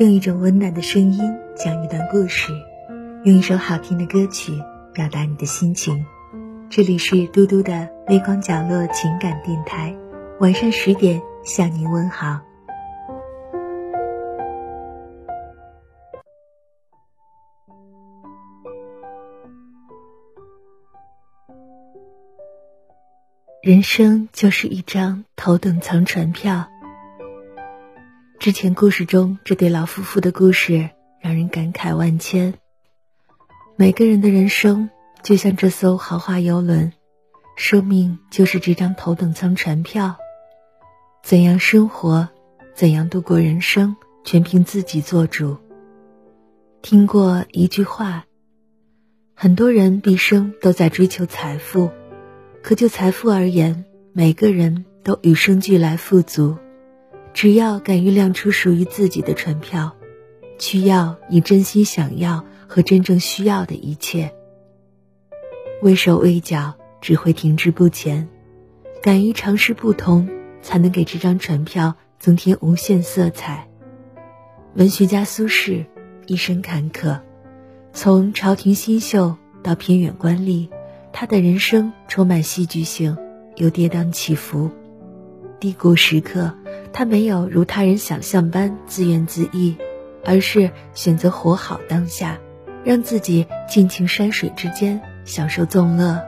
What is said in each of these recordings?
用一种温暖的声音讲一段故事，用一首好听的歌曲表达你的心情。这里是嘟嘟的微光角落情感电台，晚上十点向您问好。人生就是一张头等舱船票。之前故事中这对老夫妇的故事让人感慨万千。每个人的人生就像这艘豪华游轮，生命就是这张头等舱船票。怎样生活，怎样度过人生，全凭自己做主。听过一句话：很多人毕生都在追求财富。可就财富而言，每个人都与生俱来富足，只要敢于亮出属于自己的船票，去要你真心想要和真正需要的一切。畏手畏脚只会停滞不前，敢于尝试不同，才能给这张船票增添无限色彩。文学家苏轼一生坎坷，从朝廷新秀到偏远官吏。他的人生充满戏剧性，又跌宕起伏。低谷时刻，他没有如他人想象般自怨自艾，而是选择活好当下，让自己尽情山水之间享受纵乐。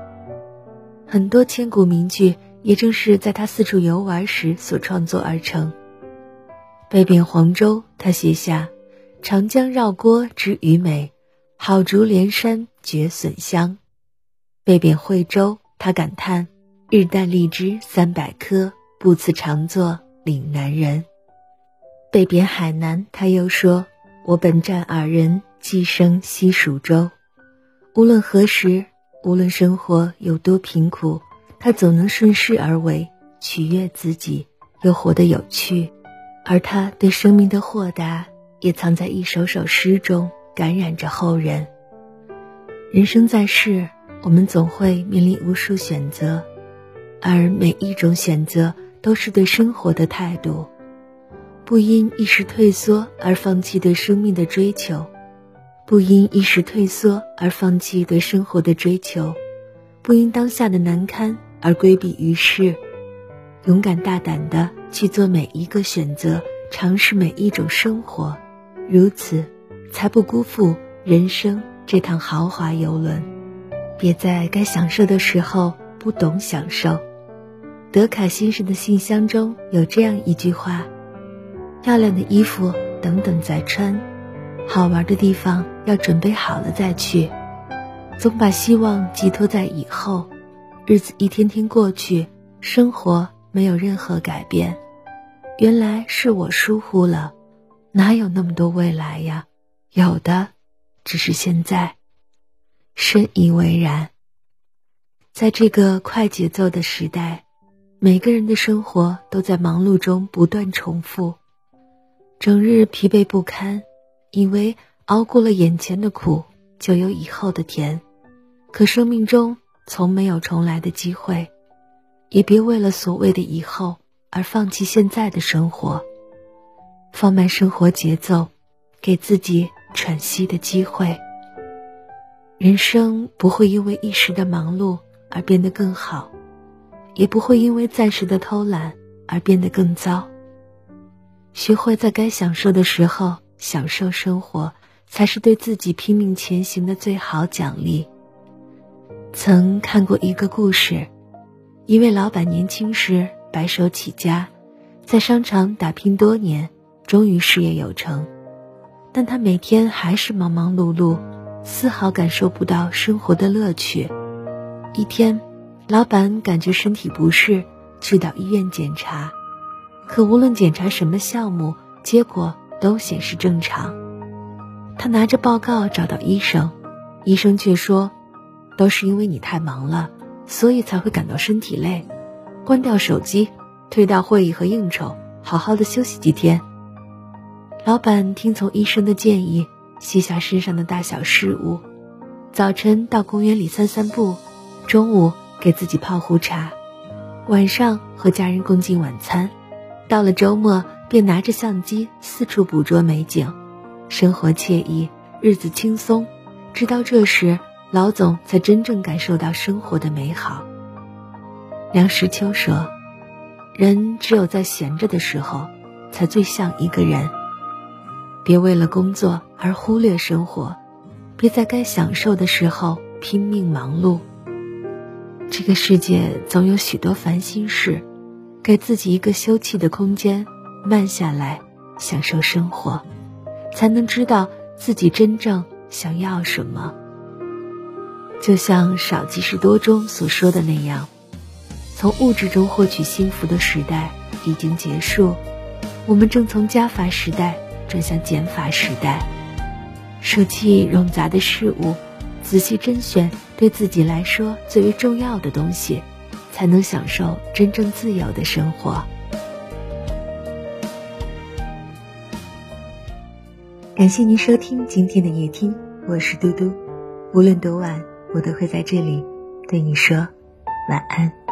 很多千古名句也正是在他四处游玩时所创作而成。被贬黄州，他写下“长江绕郭知鱼美，好竹连山绝笋香”。被贬惠州，他感叹：“日啖荔枝三百颗，不辞长作岭南人。”被贬海南，他又说：“我本占尔人，寄生西蜀州。”无论何时，无论生活有多贫苦，他总能顺势而为，取悦自己，又活得有趣。而他对生命的豁达，也藏在一首首诗中，感染着后人。人生在世。我们总会面临无数选择，而每一种选择都是对生活的态度。不因一时退缩而放弃对生命的追求，不因一时退缩而放弃对生活的追求，不因当下的难堪而规避于世。勇敢大胆的去做每一个选择，尝试每一种生活，如此，才不辜负人生这趟豪华游轮。别在该享受的时候不懂享受。德卡先生的信箱中有这样一句话：“漂亮的衣服等等再穿，好玩的地方要准备好了再去。总把希望寄托在以后，日子一天天过去，生活没有任何改变。原来是我疏忽了，哪有那么多未来呀？有的，只是现在。”深以为然。在这个快节奏的时代，每个人的生活都在忙碌中不断重复，整日疲惫不堪，以为熬过了眼前的苦，就有以后的甜。可生命中从没有重来的机会，也别为了所谓的以后而放弃现在的生活。放慢生活节奏，给自己喘息的机会。人生不会因为一时的忙碌而变得更好，也不会因为暂时的偷懒而变得更糟。学会在该享受的时候享受生活，才是对自己拼命前行的最好奖励。曾看过一个故事，一位老板年轻时白手起家，在商场打拼多年，终于事业有成，但他每天还是忙忙碌碌。丝毫感受不到生活的乐趣。一天，老板感觉身体不适，去到医院检查，可无论检查什么项目，结果都显示正常。他拿着报告找到医生，医生却说：“都是因为你太忙了，所以才会感到身体累。关掉手机，推掉会议和应酬，好好的休息几天。”老板听从医生的建议。卸下身上的大小事务，早晨到公园里散散步，中午给自己泡壶茶，晚上和家人共进晚餐。到了周末，便拿着相机四处捕捉美景，生活惬意，日子轻松。直到这时，老总才真正感受到生活的美好。梁实秋说：“人只有在闲着的时候，才最像一个人。别为了工作而忽略生活，别在该享受的时候拼命忙碌。这个世界总有许多烦心事，给自己一个休憩的空间，慢下来，享受生活，才能知道自己真正。”想要什么？就像少即是多中所说的那样，从物质中获取幸福的时代已经结束，我们正从加法时代转向减法时代。舍弃冗杂的事物，仔细甄选对自己来说最为重要的东西，才能享受真正自由的生活。感谢您收听今天的夜听，我是嘟嘟。无论多晚，我都会在这里对你说晚安。